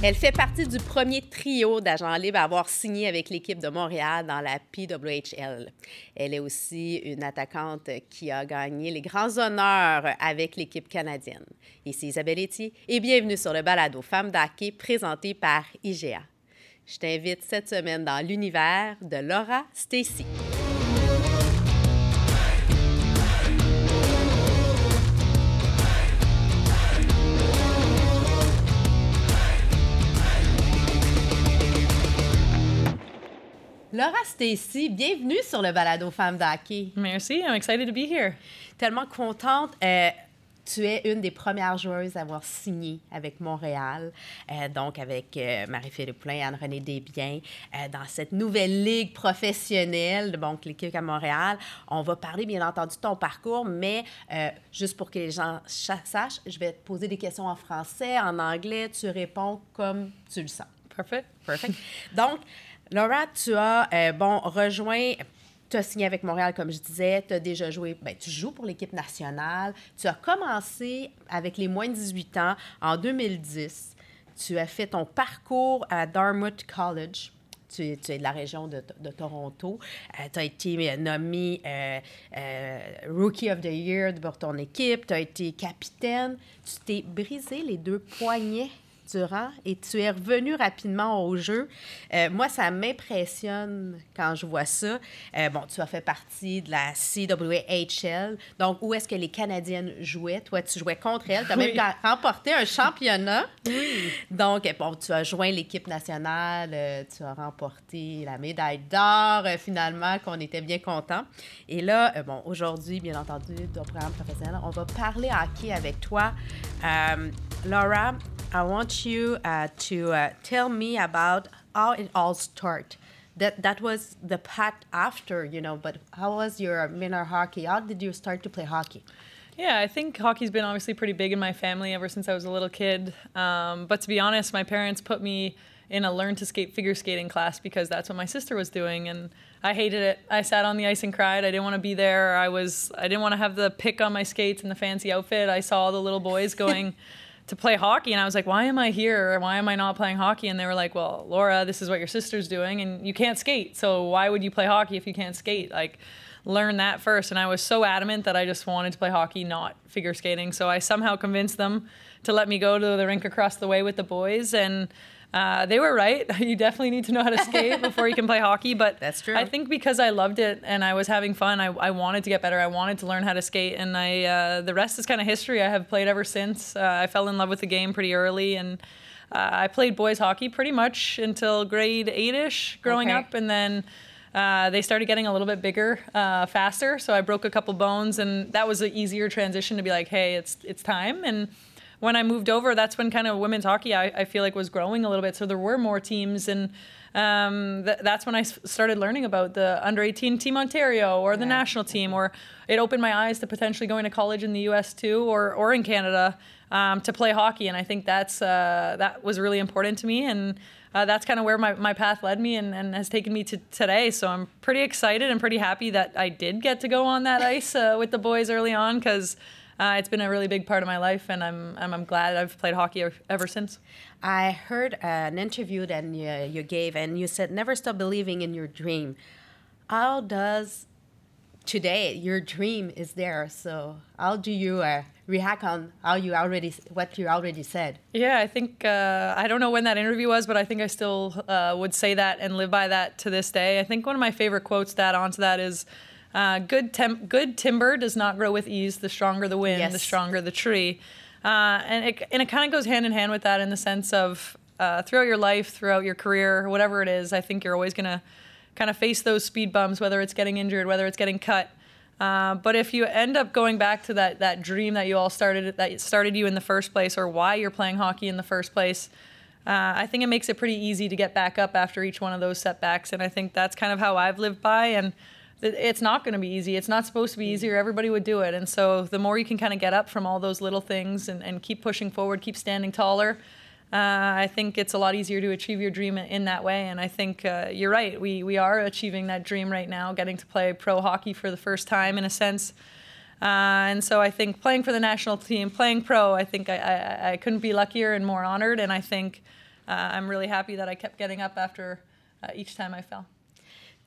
Elle fait partie du premier trio d'agents libres à avoir signé avec l'équipe de Montréal dans la PWHL. Elle est aussi une attaquante qui a gagné les grands honneurs avec l'équipe canadienne. Ici Isabelle Etier et bienvenue sur le balado Femmes d'hockey présenté par IGA. Je t'invite cette semaine dans l'univers de Laura Stacy. Laura Stacy, bienvenue sur le balado Femmes d'hockey. Merci, I'm excited to be here. Tellement contente. Euh, tu es une des premières joueuses à avoir signé avec Montréal, euh, donc avec euh, Marie-Philippe Plein, Anne-Renée Desbiens, euh, dans cette nouvelle ligue professionnelle, donc l'équipe à Montréal. On va parler, bien entendu, de ton parcours, mais juste pour que les gens sachent, je vais te poser des questions en français, en anglais, tu réponds comme tu le sens. Perfect. Perfect. Donc, Laura, tu as, euh, bon, rejoint, tu as signé avec Montréal, comme je disais, tu as déjà joué, ben, tu joues pour l'équipe nationale. Tu as commencé avec les moins de 18 ans en 2010. Tu as fait ton parcours à Dartmouth College. Tu es, de la région de, Toronto. tu as été nommé euh, euh, Rookie of the Year pour ton équipe. Tu as été capitaine. Tu t'es brisé les deux poignets et tu es revenu rapidement au jeu. Euh, moi, ça m'impressionne quand je vois ça. Euh, bon, tu as fait partie de la CWHL, donc où est-ce que les Canadiennes jouaient? Toi, tu jouais contre elles. Tu as même remporté un championnat. Donc, bon, tu as joint l'équipe nationale, euh, tu as remporté la médaille d'or euh, finalement, qu'on était bien contents. Et là, euh, bon, aujourd'hui, bien entendu, ton programme professionnel, on va parler hockey avec toi. Laura, I want you uh, to uh, tell me about how it all started. That that was the path after, you know. But how was your minor hockey? How did you start to play hockey? Yeah, I think hockey's been obviously pretty big in my family ever since I was a little kid. Um, but to be honest, my parents put me in a learn to skate figure skating class because that's what my sister was doing and I hated it. I sat on the ice and cried. I didn't want to be there. I was I didn't want to have the pick on my skates and the fancy outfit. I saw all the little boys going to play hockey and I was like, "Why am I here? Why am I not playing hockey?" And they were like, "Well, Laura, this is what your sister's doing and you can't skate. So why would you play hockey if you can't skate?" Like learn that first. And I was so adamant that I just wanted to play hockey, not figure skating. So I somehow convinced them to let me go to the rink across the way with the boys. And uh, they were right. You definitely need to know how to skate before you can play hockey. But That's true. I think because I loved it and I was having fun, I, I wanted to get better. I wanted to learn how to skate. And I uh, the rest is kind of history. I have played ever since. Uh, I fell in love with the game pretty early. And uh, I played boys hockey pretty much until grade eight ish growing Okay. up. And then uh, they started getting a little bit bigger, uh, faster. So I broke a couple bones, and that was an easier transition to be like, hey, it's it's time. And when I moved over, that's when kind of women's hockey I, I feel like was growing a little bit. So there were more teams, and um, th- that's when I s- started learning about the under 18 team Ontario or the Yeah. national team, or it opened my eyes to potentially going to college in the U.S. too, or or in Canada um, to play hockey. And I think that's uh, that was really important to me, and uh, that's kind of where my, my path led me and, and has taken me to today. So I'm pretty excited and pretty happy that I did get to go on that ice uh, with the boys early on because uh, it's been a really big part of my life, and I'm I'm, I'm glad I've played hockey ever, ever since. I heard uh, an interview that you, you gave, and you said, never stop believing in your dream. How does today your dream is there? So, how do you uh, react on how you already what you already said? Yeah, I think uh, I don't know when that interview was, but I think I still uh, would say that and live by that to this day. I think one of my favorite quotes that onto that is, uh, "Good tem- good timber does not grow with ease. The stronger the wind, the stronger the tree." Uh, and it and it kind of goes hand in hand with that in the sense of uh, throughout your life, throughout your career, whatever it is. I think you're always gonna kind of face those speed bumps, whether it's getting injured, whether it's getting cut. Uh, but if you end up going back to that that dream that you all started that started you in the first place, or why you're playing hockey in the first place, uh, I think it makes it pretty easy to get back up after each one of those setbacks. And I think that's kind of how I've lived by. And it's not going to be easy. It's not supposed to be easy, or everybody would do it. And so the more you can kind of get up from all those little things and, and keep pushing forward, keep standing taller. Uh, I think it's a lot easier to achieve your dream in that way, and I think uh, you're right. We we are achieving that dream right now, getting to play pro hockey for the first time in a sense. Uh, and so I think playing for the national team, playing pro, I think I, I, I couldn't be luckier and more honored. And I think uh, I'm really happy that I kept getting up after uh, each time I fell.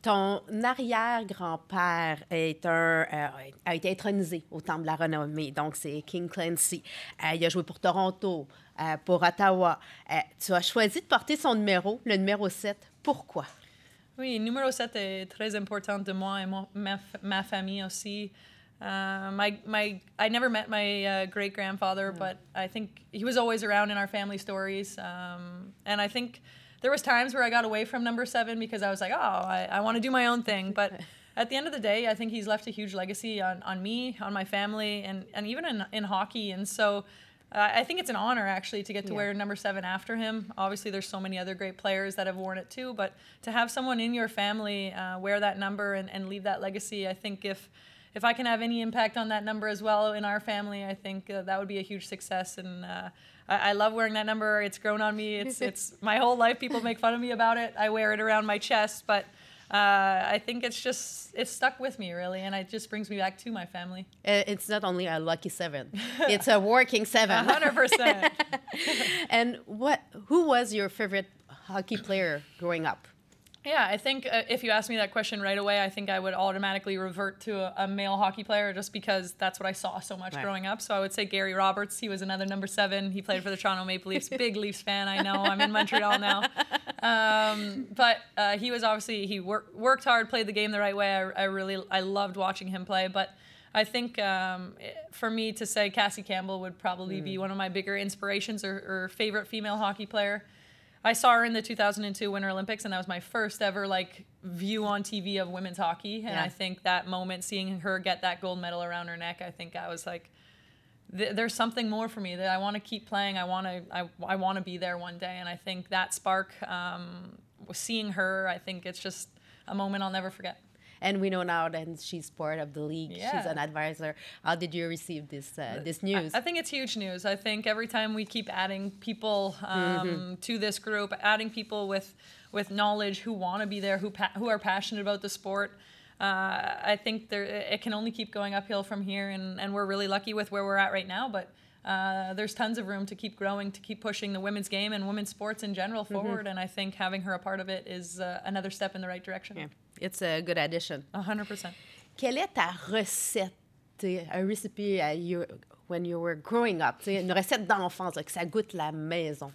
Ton arrière-grand-père est un, euh, a été intronisé au Temple de la Renommée, donc c'est King Clancy. Euh, il a joué pour Toronto, euh, pour Ottawa. Tu as choisi de porter son numéro, le numéro 7. Pourquoi? Oui, numéro 7 est très important de moi et mon, ma, ma famille aussi. Uh, my my I never met my uh, great grandfather, mm. but I think he was always around in our family stories. Um, and I think there was times where I got away from number seven because I was like, oh, I, I want to do my own thing. But at the end of the day, I think he's left a huge legacy on, on me, on my family, and and even in in hockey. And so. Uh, I think it's an honor actually to get to yeah. wear number seven after him. Obviously, there's so many other great players that have worn it too, but to have someone in your family uh, wear that number and, and leave that legacy, I think if if I can have any impact on that number as well in our family, I think uh, that would be a huge success. And uh, I, I, love wearing that number. It's grown on me. It's it's my whole life. People make fun of me about it. I wear it around my chest, but. Uh, I think it's just it's stuck with me really, and it just brings me back to my family. Uh, it's not only a lucky seven; it's a working seven. hundred percent. And what? Who was your favorite hockey player growing up? Yeah, I think uh, if you ask me that question right away, I think I would automatically revert to a, a male hockey player just because that's what I saw so much right. growing up. So I would say Gary Roberts. He was another number seven. He played for the Toronto Maple Leafs. Big Leafs fan, I know. I'm in Montreal now. Um, but uh, he was obviously he worked worked hard, played the game the right way. I, I really I loved watching him play, but. I think um, for me to say Cassie Campbell would probably mm. be one of my bigger inspirations or, or favorite female hockey player. I saw her in the 2002 Winter Olympics, and that was my first ever like view on TV of women's hockey. And yeah. I think that moment, seeing her get that gold medal around her neck, I think I was like, there's something more for me that I want to keep playing. I want to I, I want to be there one day. And I think that spark, um, seeing her, I think it's just a moment I'll never forget and we know now that she's part of the league. Yeah. She's an advisor. How did you receive this uh, this news? I, I, think it's huge news. I think every time we keep adding people um, mm-hmm. to this group, adding people with with knowledge who want to be there, who pa- who are passionate about the sport. Uh, I think there it can only keep going uphill from here, and, and we're really lucky with where we're at right now. But uh, there's tons of room to keep growing, to keep pushing the women's game and women's sports in general mm-hmm. forward. Mm-hmm. And I think having her a part of it is uh, another step in the right direction. Yeah. It's a good addition. 100%. Quelle est ta recette, un recipe uh, you, when you were growing up, une recette d'enfance, que ça goûte la maison?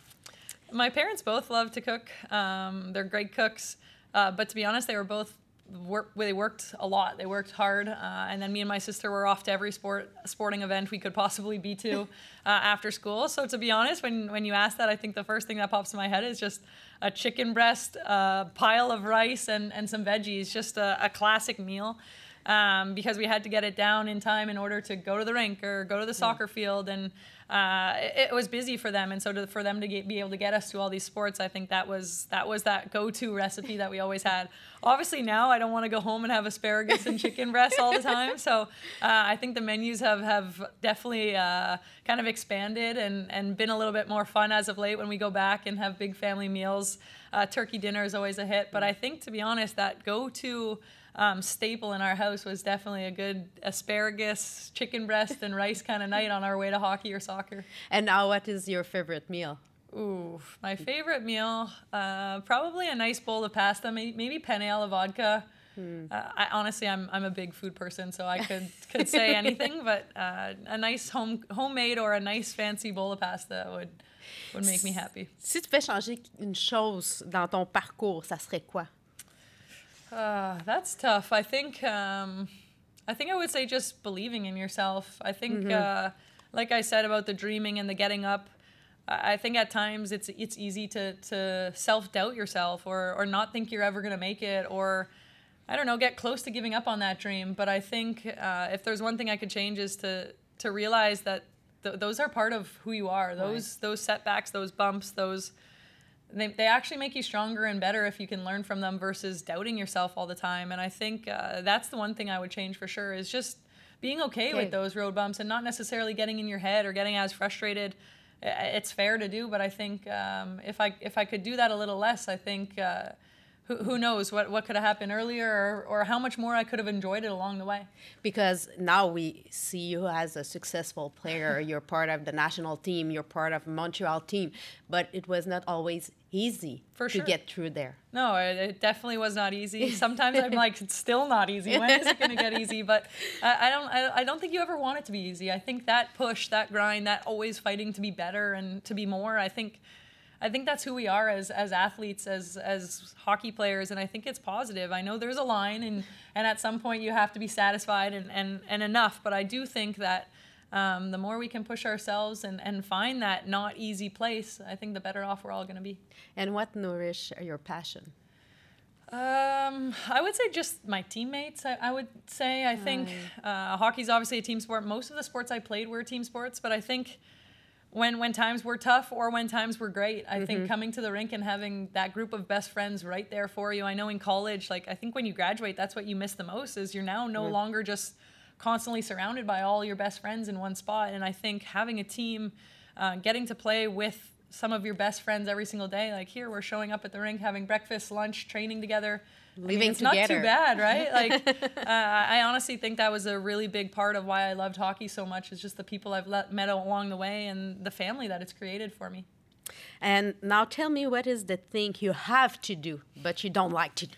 My parents both love to cook. Um, they're great cooks. Uh, but to be honest, they were both work, they worked a lot. They worked hard, uh, and then me and my sister were off to every sport sporting event we could possibly be to uh, after school. So to be honest, when when you ask that, I think the first thing that pops in my head is just a chicken breast, a pile of rice, and and some veggies. Just a, a classic meal um, because we had to get it down in time in order to go to the rink or go to the soccer field. And uh, it, it, was busy for them. And so to, for them to get, be able to get us to all these sports, I think that was that was that go-to recipe that we always had. Obviously now I don't want to go home and have asparagus and chicken breasts all the time. So uh, I think the menus have have definitely uh, kind of expanded and and been a little bit more fun as of late when we go back and have big family meals. Uh, turkey dinner is always a hit, but I think to be honest, that go-to um, staple in our house was definitely a good asparagus, chicken breast, and rice kind of night on our way to hockey or soccer. And now, what is your favorite meal? Ooh, my favorite meal, uh, probably a nice bowl of pasta, maybe, penne alla vodka. Hmm. Uh, I, honestly, I'm I'm a big food person, so I could could say anything, but uh, a nice home homemade or a nice fancy bowl of pasta would would make me happy. Si tu fais changer une chose dans ton parcours, ça serait quoi? Uh, that's tough. I think um, I think I would say just believing in yourself. I think, mm-hmm. uh, like I said about the dreaming and the getting up, I think at times it's it's easy to to self doubt yourself or or not think you're ever gonna make it or I don't know get close to giving up on that dream. But I think uh, if there's one thing I could change is to to realize that th- those are part of who you are. Those right. those setbacks, those bumps, those they, they actually make you stronger and better if you can learn from them versus doubting yourself all the time. And i think uh, that's the one thing i would change for sure is just being okay, okay, with those road bumps and not necessarily getting in your head or getting as frustrated. It's fair to do but i think um, if i if i could do that a little less i think uh, who, who knows what, what could have happened earlier or, or how much more I could have enjoyed it along the way. Because now we see you as a successful player. you're part of the national team, you're part of Montreal team, but it was not always easy For to sure. get through there. No, it, it definitely was not easy. Sometimes I'm like, it's still not easy. When is it going to get easy? But I, I don't. I, I don't think you ever want it to be easy. I think that push, that grind, that always fighting to be better and to be more. I think, I think that's who we are as as athletes, as as hockey players, and I think it's positive. I know there's a line, and and at some point you have to be satisfied and and and enough. But I do think that. Um, the more we can push ourselves and, and find that not easy place, I think the better off we're all going to be. And what nourish your passion? Um, I would say just my teammates. I, I would say I think uh, hockey's obviously a team sport. Most of the sports I played were team sports, but I think when when times were tough or when times were great, I think coming to the rink and having that group of best friends right there for you. I know in college, like I think when you graduate, that's what you miss the most. Is you're now no longer just constantly surrounded by all your best friends in one spot. And I think having a team, uh, getting to play with some of your best friends every single day. Like here, we're showing up at the rink, having breakfast, lunch, training together. I mean, it's not too bad, right? Like, uh, I honestly think that was a really big part of why I loved hockey so much. Is just the people I've let, met along the way and the family that it's created for me. And now tell me what is the thing you have to do, but you don't like to,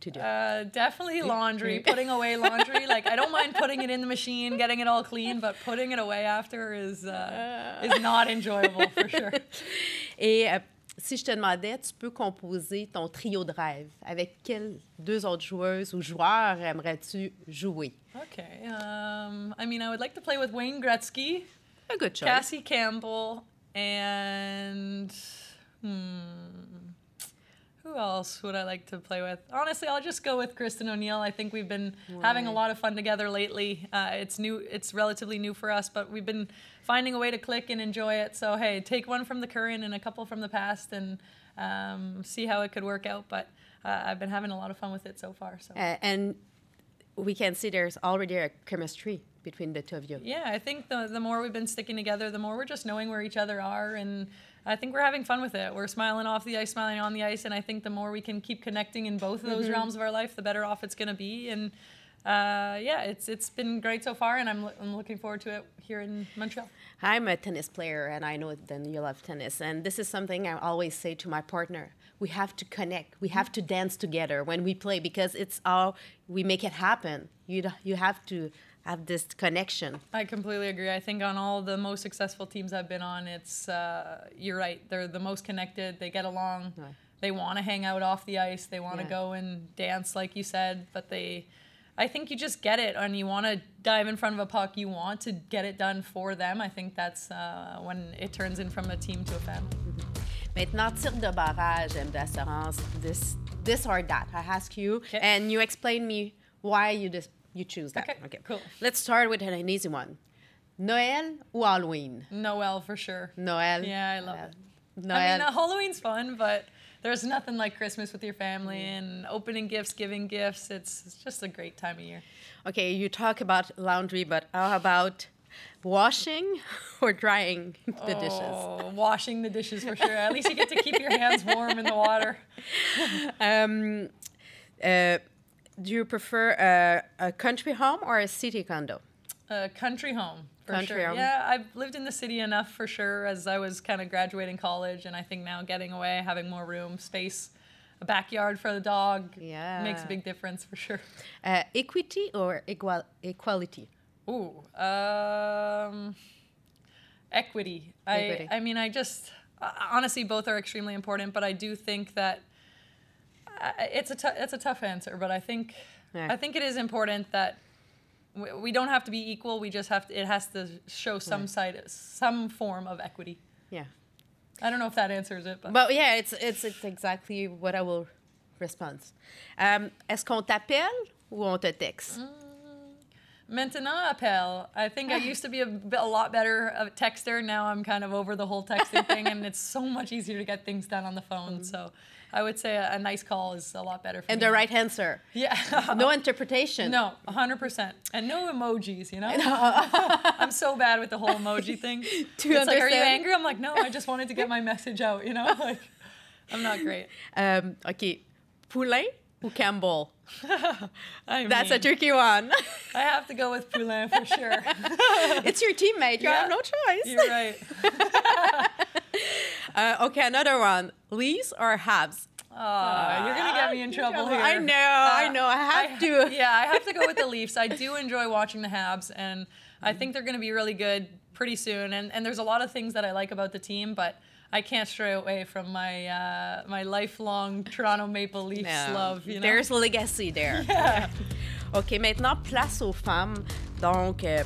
to do? Uh, definitely laundry, putting away laundry. Like I don't mind putting it in the machine, getting it all clean, but putting it away after is uh, is not enjoyable for sure. Et euh, si je te demandais, tu peux composer ton trio de rêve. Avec quelles deux autres joueuses ou joueurs aimerais-tu jouer? Okay. Um, I mean, I would like to play with Wayne Gretzky, A good choice. Cassie Campbell, and hmm, who else would I like to play with? Honestly, I'll just go with Kristin O'Neill. I think we've been having a lot of fun together lately. Uh, it's new. It's relatively new for us, but we've been finding a way to click and enjoy it. So hey, take one from the current and a couple from the past, and um, see how it could work out. But uh, I've been having a lot of fun with it so far. So. Uh, and we can see there's already a chemistry between the two of you. Yeah, I think the the more we've been sticking together, the more we're just knowing where each other are, and I think we're having fun with it. We're smiling off the ice, smiling on the ice, and I think the more we can keep connecting in both of those realms of our life, the better off it's going to be. And uh, yeah, it's it's been great so far, and I'm lo- I'm looking forward to it here in Montreal. I'm a tennis player, and I know that you love tennis. And this is something I always say to my partner: we have to connect. We have to dance together when we play because it's how we make it happen. You you have to have this connection. I completely agree. I think on all the most successful teams I've been on, it's uh, you're right. They're the most connected. They get along. Right. They want to hang out off the ice. They want to Yeah. go and dance, like you said. But they, I think you just get it, and you want to dive in front of a puck. You want to get it done for them. I think that's uh, when it turns in from a team to a family. Maintenant, tir de barrage, M d'assurance, this, this or that. I ask you, Okay. and you explain me why you dis- you choose that. Okay, cool. Let's start with an easy one. Noël ou Halloween? Noel for sure. Noël. Yeah, I love Uh, it. Noël. I mean, uh, Halloween's fun, but there's nothing like Christmas with your family and opening gifts, giving gifts. It's, it's just a great time of year. okay, you talk about laundry, but how about washing or drying the dishes? Oh, washing the dishes for sure. At least you get to keep your hands warm in the water. Um, uh, do you prefer a, a country home or a city condo? A country home for Country sure. home. Yeah, I've lived in the city enough for sure as I was kind of graduating college, and I think now getting away, having more room, space, a backyard for the dog, Yeah. makes a big difference for sure. Uh, equity or equal equality? Ooh, um, equity. Equity. I, I mean, I just uh, honestly both are extremely important, but I do think that it's a it's a tough answer. But I think Yeah. I think it is important that we, we don't have to be equal. We just have to. It has to show some side, some form of equity. Yeah. I don't know if that answers it, but, But yeah, it's, it's, it's exactly what I will respond. Um, Est-ce qu'on t'appelle ou on te texte? Mm. Maintenant appel. I think I used to be a, a lot better a texter. Now I'm kind of over the whole texting thing, and it's so much easier to get things done on the phone. So I would say a, a nice call is a lot better for And me. the right answer. Yeah. No interpretation. No, 100%. And no emojis, you know? I'm so bad with the whole emoji thing. you it's like, are you angry? I'm like, no, I just wanted to get my message out, you know? Like, I'm not great. Um, OK. Poulin ou Campbell? I That's a tricky one. I have to go with Poulin for sure. it's your teammate. You Yeah. have no choice. You're right. Uh, okay, another one. Leafs or Habs? Aw, you're gonna get me in trouble here. I know, I Uh, know. I have I- to. Yeah, I have to go with the Leafs. I do enjoy watching the Habs, and I think they're going to be really good pretty soon. And and there's a lot of things that I like about the team, but I can't stray away from my uh, my lifelong Toronto Maple Leafs No, love. You know? There's legacy there. Yeah. OK, maintenant, place aux femmes. Donc, euh,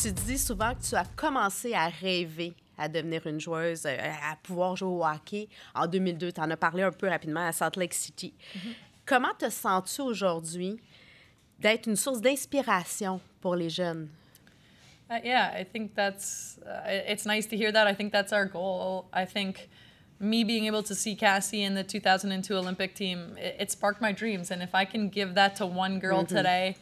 tu dis souvent que tu as commencé à rêver à devenir une joueuse, euh, à pouvoir jouer au hockey. En 2002, tu en as parlé un peu rapidement à Salt Lake City. Mm-hmm. Comment te sens-tu aujourd'hui d'être une source d'inspiration pour les jeunes? Uh, yeah, I think that's uh, it- it's nice to hear that. I think that's our goal. I think me being able to see Cassie in the 2002 Olympic team, it, it sparked my dreams. And if I can give that to one girl today,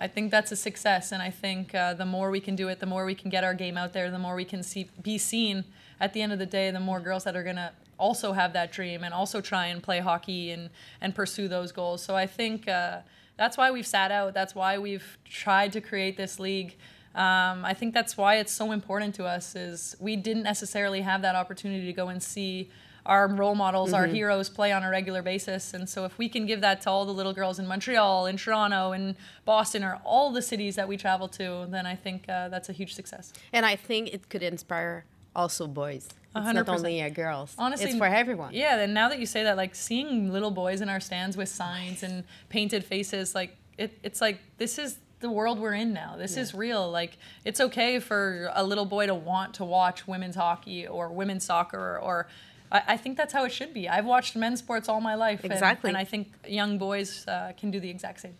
I think that's a success. And I think uh, the more we can do it, the more we can get our game out there, the more we can see be seen. At the end of the day, the more girls that are gonna also have that dream and also try and play hockey and and pursue those goals. So I think uh, that's why we've sat out. That's why we've tried to create this league. Um, I think that's why it's so important to us is we didn't necessarily have that opportunity to go and see our role models, our heroes play on a regular basis. And so if we can give that to all the little girls in Montreal, in Toronto, in Boston, or all the cities that we travel to, then I think uh, that's a huge success. And I think it could inspire also boys. It's hundred not only uh, girls. Honestly, it's for everyone. Yeah, and now that you say that, like seeing little boys in our stands with signs and painted faces, like it, it's like this is the world we're in now. This is real. Like it's okay for a little boy to want to watch women's hockey or women's soccer or. I I think that's how it should be. I've watched men's sports all my life, and- Exactly. and, I think young boys uh, can do the exact same.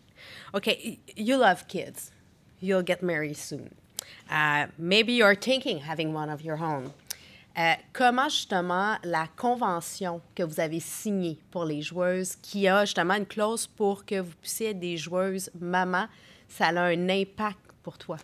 Okay, you love kids. You'll get married soon. Uh, maybe you're thinking having one of your own. Euh, comment justement la convention que vous avez signée pour les joueuses, qui a justement une clause pour que vous puissiez être des joueuses maman, ça a un impact pour toi?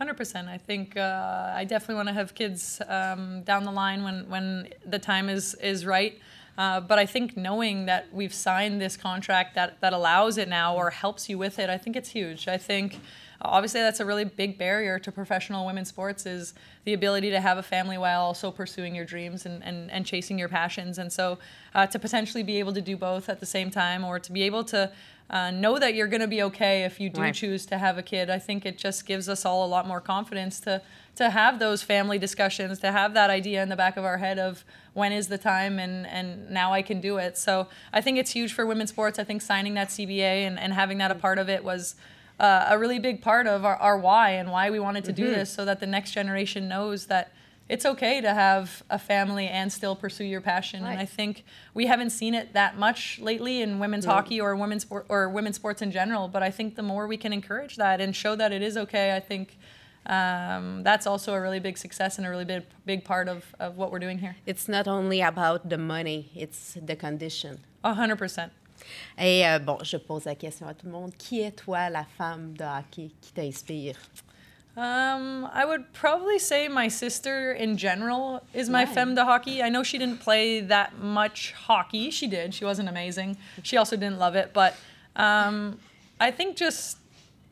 Hundred percent. I think uh, I definitely want to have kids um, down the line when when the time is is right. Uh, but I think knowing that we've signed this contract that that allows it now or helps you with it, I think it's huge. I think obviously that's a really big barrier to professional women's sports is the ability to have a family while also pursuing your dreams and, and, and chasing your passions. And so uh, to potentially be able to do both at the same time or to be able to uh, know that you're going to be okay if you do Right. choose to have a kid, I think it just gives us all a lot more confidence to to have those family discussions, to have that idea in the back of our head of when is the time and and now I can do it. So I think it's huge for women's sports. I think signing that CBA and, and having that a part of it was uh, a really big part of our, our why and why we wanted to do this so that the next generation knows that it's okay to have a family and still pursue your passion. And I think we haven't seen it that much lately in women's hockey or women's sport or women's sports in general. But I think the more we can encourage that and show that it is okay, I think um, that's also a really big success and a really big big part of, of what we're doing here. It's not only about the money, it's the condition. A hundred percent. Et euh, bon, je pose la question à tout le monde. Qui est toi, la femme de hockey qui t'inspire? Um, I would probably say my sister in general is my femme de hockey. I know she didn't play that much hockey. She did. She wasn't amazing. She also didn't love it. But um, I think just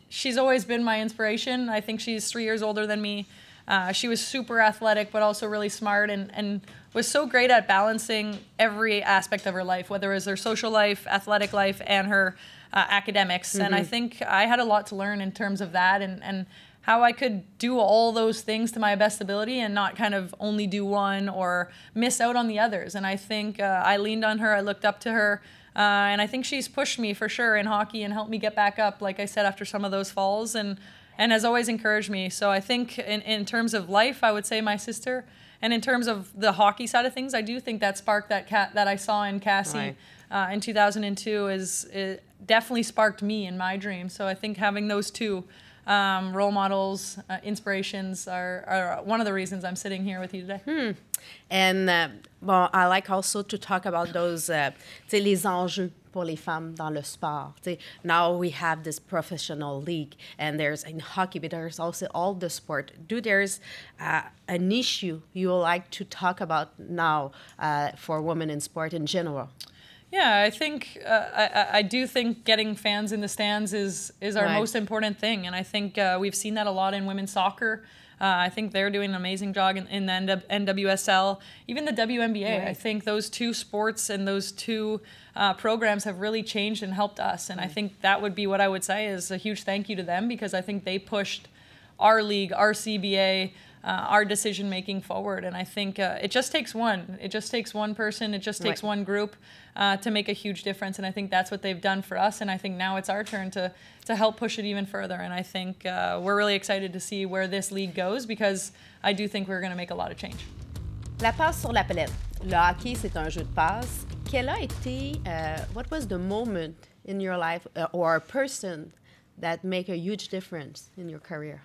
she's always been my inspiration. I think she's three years older than me. Uh, she was super athletic, but also really smart and, and was so great at balancing every aspect of her life, whether it was her social life, athletic life, and her uh, academics. And I think I had a lot to learn in terms of that and, and how I could do all those things to my best ability and not kind of only do one or miss out on the others. And I think uh, I leaned on her, I looked up to her. Uh, and I think she's pushed me for sure in hockey and helped me get back up, like I said, after some of those falls, and and has always encouraged me. So I think in, in terms of life, I would say my sister, and in terms of the hockey side of things, I do think that spark that cat that I saw in Cassie Right. uh, in 2002 is it definitely sparked me in my dream. So I think having those two um, role models, uh, inspirations, are, are one of the reasons I'm sitting here with you today. Hmm. And uh, bon, I like also to talk about those, uh, les enjeux pour les femmes dans le sport. Tu sais, now we have this professional league, and there's in hockey, but there's also all the sport. Do there's uh, an issue you would like to talk about now uh, for women in sport in general? Yeah, I think uh, I, I do think getting fans in the stands is is our Right. most important thing, and I think uh, we've seen that a lot in women's soccer. Uh, I think they're doing an amazing job in, in the NW NWSL, even the WNBA. I think those two sports and those two uh, programs have really changed and helped us, and I think that would be what I would say is a huge thank you to them because I think they pushed our league, our CBA, uh, our decision making forward. And I think uh, it just takes one. It just takes one person. It just takes Right. one group uh, to make a huge difference. And I think that's what they've done for us. And I think now it's our turn to to help push it even further. And I think uh, we're really excited to see where this league goes because I do think we're going to make a lot of change. La passe sur la palette. Le hockey, c'est un jeu de passe. Quel a été, uh, what was the moment in your life uh, or a person that make a huge difference in your career?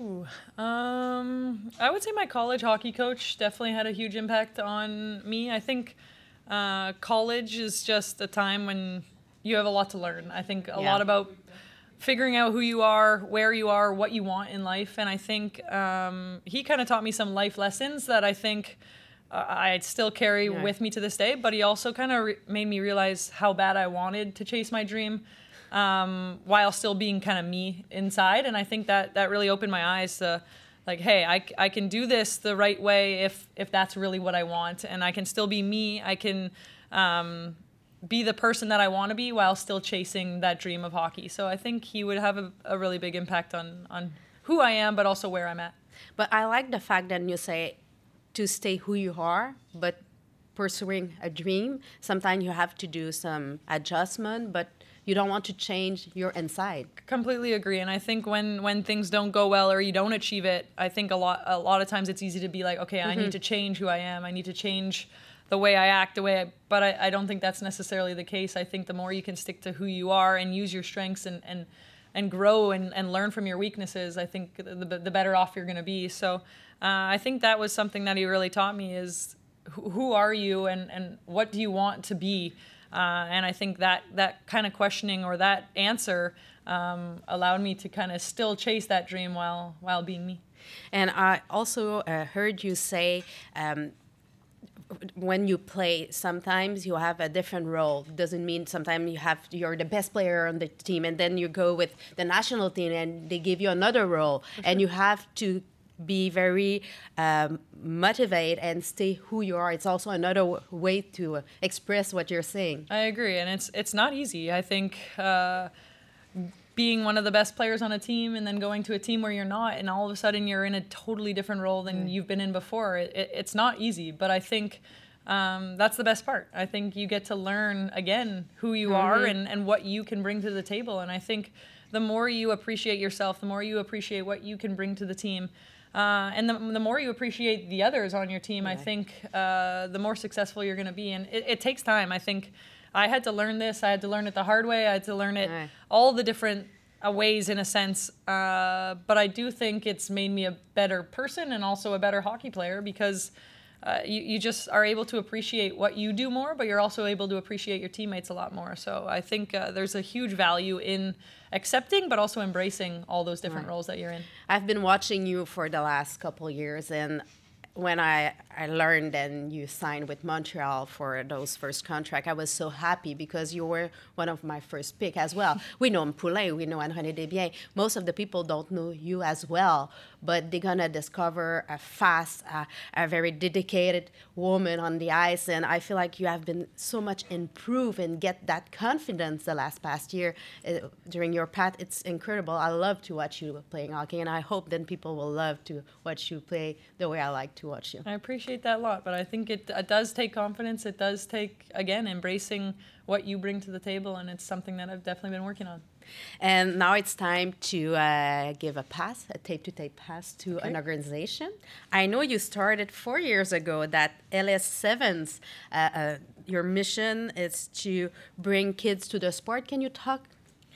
Um, I would say my college hockey coach definitely had a huge impact on me. I think uh, college is just a time when you have a lot to learn. I think a Yeah. lot about figuring out who you are, where you are, what you want in life, and I think um, he kind of taught me some life lessons that I think uh, I still carry Yeah. with me to this day. But he also kind of re- made me realize how bad I wanted to chase my dream um, while still being kind of me inside. And I think that that really opened my eyes to like, hey, I, I can do this the right way if if that's really what I want, and I can still be me. I can um, be the person that I want to be while still chasing that dream of hockey. So I think he would have a, a really big impact on on who I am, but also where I'm at. But I like the fact that you say to stay who you are, but pursuing a dream, sometimes you have to do some adjustment, but you don't want to change your inside. completely agree and i think when when things don't go well or you don't achieve it i think a lot a lot of times it's easy to be like okay i need to change who i am. I need to change the way i act the way i but I, I don't think that's necessarily the case. I think the more you can stick to who you are and use your strengths and and and grow and, and learn from your weaknesses i think the, the, the better off you're going to be. So uh, i think that was something that he really taught me is who, who are you and, and what do you want to be uh, and I think that that kind of questioning or that answer um, allowed me to kind of still chase that dream while while being me. And I also uh, heard you say um, when you play, sometimes you have a different role. Doesn't mean sometimes you have you're the best player on the team, and then you go with the national team, and they give you another role, and you have to be very um, motivated and stay who you are. It's also another w- way to express what you're saying. I agree, and it's it's not easy. I think uh, being one of the best players on a team and then going to a team where you're not, and all of a sudden you're in a totally different role than you've been in before. It, it, it's not easy, but I think. Um, that's the best part. I think you get to learn again who you are and, and what you can bring to the table. And I think the more you appreciate yourself, the more you appreciate what you can bring to the team, uh, and the, the more you appreciate the others on your team, I think uh, the more successful you're going to be. And it, it takes time. I think I had to learn this. I had to learn it the hard way. I had to learn it Right. all the different uh, ways, in a sense. Uh, but I do think it's made me a better person and also a better hockey player because. Uh, you, you just are able to appreciate what you do more, but you're also able to appreciate your teammates a lot more. So I think uh, there's a huge value in accepting, but also embracing all those different roles that you're in. I've been watching you for the last couple years, and when I, I learned and you signed with Montreal for those first contract, I was so happy because you were one of my first pick as well. We know Poulin, we know Ann-Renée Desbiens. Most of the people don't know you as well, but they're gonna discover a fast, uh, a very dedicated woman on the ice, and I feel like you have been so much improved and get that confidence the last past year uh, during your path. It's incredible. I love to watch you playing hockey, and I hope then people will love to watch you play the way I like to watch you. I appreciate that a lot, but I think it, it does take confidence. It does take, again, embracing what you bring to the table, and it's something that I've definitely been working on. And now it's time to uh, give a pass, a tape to tape pass to Okay. an organization. I know you started four years ago that LS Sevens. Uh, uh, your mission is to bring kids to the sport. Can you talk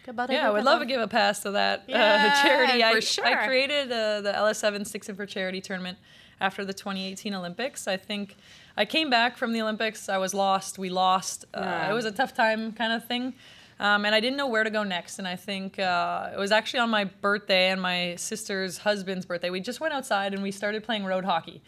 about it? Yeah, I would love to give a pass to that Yeah, uh, charity. I, for sure. I created uh, the LS7 Sticks In for Charity tournament after the 2018 Olympics. I think I came back from the Olympics. I was lost. We lost. Uh, It was a tough time kind of thing. Um, and I didn't know where to go next. And I think uh, it was actually on my birthday and my sister's husband's birthday. We just went outside and we started playing road hockey.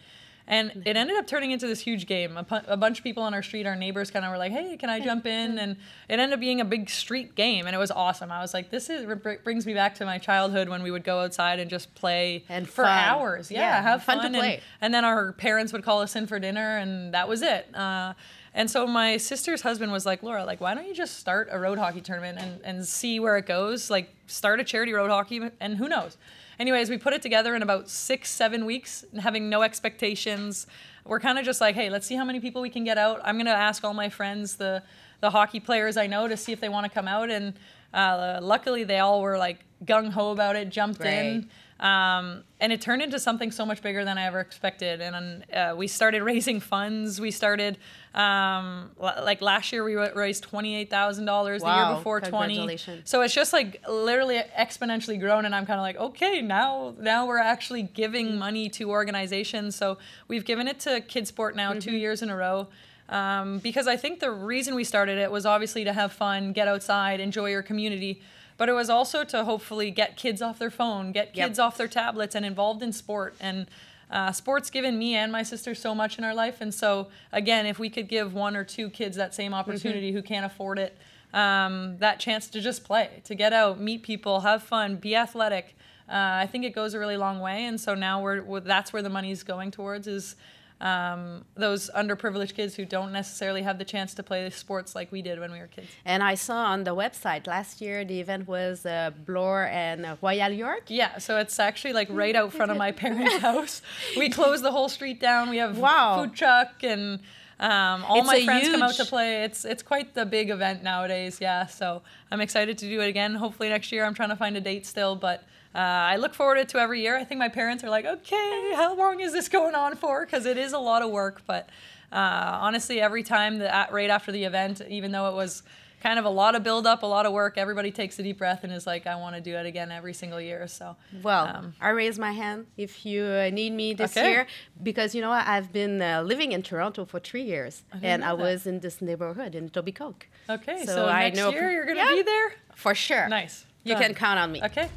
And it ended up turning into this huge game. A, pu- a bunch of people on our street, our neighbors, kind of were like, "Hey, can I jump in?" And it ended up being a big street game, and it was awesome. I was like, "This is br- brings me back to my childhood when we would go outside and just play And for fun. hours. Yeah, Yeah, have fun fun, to and, play. and then our parents would call us in for dinner, and that was it. Uh, and so my sister's husband was like, Laura, like, why don't you just start a road hockey tournament and, and see where it goes? Like, start a charity road hockey, and who knows? Anyways, we put it together in about six, seven weeks, having no expectations. We're kind of just like, hey, let's see how many people we can get out. I'm gonna ask all my friends, the the hockey players I know, to see if they want to come out. And uh, luckily, they all were like gung ho about it, jumped in. Um, and it turned into something so much bigger than I ever expected. And uh, we started raising funds. We started, um, l- like last year, we raised $28,000, the year before 20. congratulations. So it's just like literally exponentially grown. And I'm kind of like, okay, now, now we're actually giving money to organizations. So we've given it to KidSport now two years in a row. Um, because I think the reason we started it was obviously to have fun, get outside, enjoy your community, but it was also to hopefully get kids off their phone, get Yep. kids off their tablets, and involved in sport. And uh, sports given me and my sister so much in our life. And so again, if we could give one or two kids that same opportunity who can't afford it, um, that chance to just play, to get out, meet people, have fun, be athletic. Uh, I think it goes a really long way, and so now we're, we're that's where the money's going towards is um, those underprivileged kids who don't necessarily have the chance to play sports like we did when we were kids. And I saw on the website last year the event was uh, Bloor and uh, Royal York. Yeah, so it's actually like right out front of my parents' house. We close the whole street down. We have Wow. food truck and um, all It's my friends come out to play. It's it's quite the big event nowadays. Yeah, so I'm excited to do it again. Hopefully next year. I'm trying to find a date still, but. Uh, I look forward to every year. I think my parents are like, okay, how long is this going on for? Because it is a lot of work. But uh, honestly, every time that at, right after the event, even though it was kind of a lot of build up, a lot of work, everybody takes a deep breath and is like, I want to do it again every single year. So Well, Um, I raise my hand if you uh, need me this Okay. year because you know what? I've been uh, living in Toronto for three years didn't and I that. was in this neighborhood in Etobicoke. Okay, So so, I next know- year you're gonna Yeah. be there. For sure. Nice. You Done. can count on me. Okay.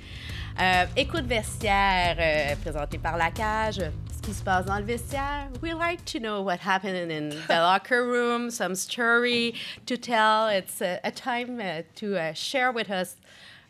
Euh, écoute vestiaire euh, présentée par la cage. Ce qui se passe dans le vestiaire. We like to know what happened in the locker room, some story to tell. It's a, a time uh, to uh, share with us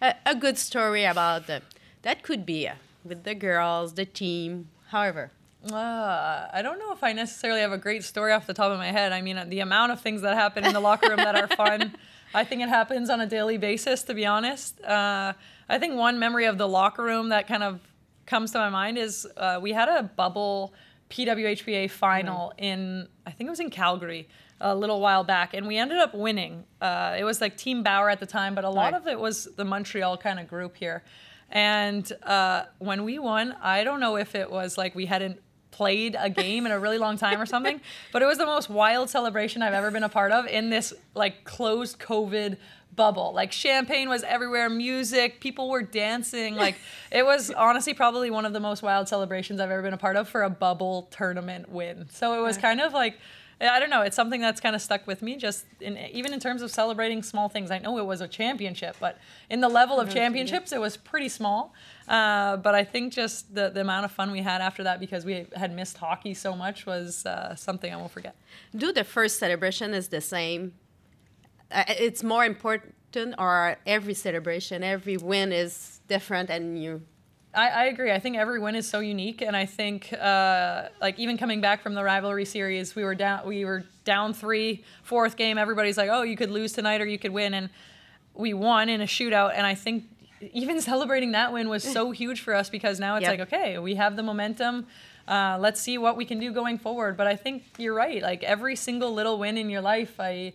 a, a good story about the, that could be uh, with the girls, the team, however. Uh, I don't know if I necessarily have a great story off the top of my head. I mean, the amount of things that happen in the locker room that are fun, I think it happens on a daily basis, to be honest. Uh, I think one memory of the locker room that kind of comes to my mind is uh, we had a bubble PWHPA final in, I think it was in Calgary a little while back, and we ended up winning. Uh, it was like Team Bauer at the time, but a lot Right. of it was the Montreal kind of group here. And uh, when we won, I don't know if it was like we hadn't played a game in a really long time or something, but it was the most wild celebration I've ever been a part of in this like closed COVID bubble. Like champagne was everywhere, music, people were dancing. Like it was honestly probably one of the most wild celebrations I've ever been a part of for a bubble tournament win. So it was kind of like I don't know. It's something that's kind of stuck with me. Just in, even in terms of celebrating small things. I know it was a championship, but in the level of championships, it was pretty small. Uh, but I think just the, the amount of fun we had after that because we had missed hockey so much was uh, something I won't forget. Do the first celebration is the same? Uh, it's more important, or every celebration, every win is different, and you I, I agree. I think every win is so unique, and I think uh, like even coming back from the rivalry series, we were down. We were down three, fourth game. Everybody's like, "Oh, you could lose tonight or you could win," and we won in a shootout. And I think even celebrating that win was so huge for us because now it's Yep. like, okay, we have the momentum. Uh, let's see what we can do going forward. But I think you're right. Like every single little win in your life, I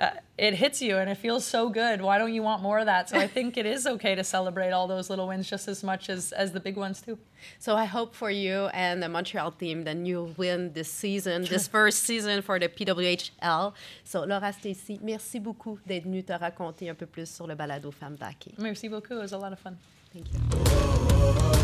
uh, it hits you and it feels so good. Why don't you want more of that? So I think it is okay to celebrate all those little wins just as much as as the big ones too. So I hope for you and the Montreal team that you'll win this season, this first season for the PWHL. So Laura Stacey, merci beaucoup d'être venue te raconter un peu plus sur le balado Femmes d'hockey. Merci beaucoup. It was a lot of fun. Thank you.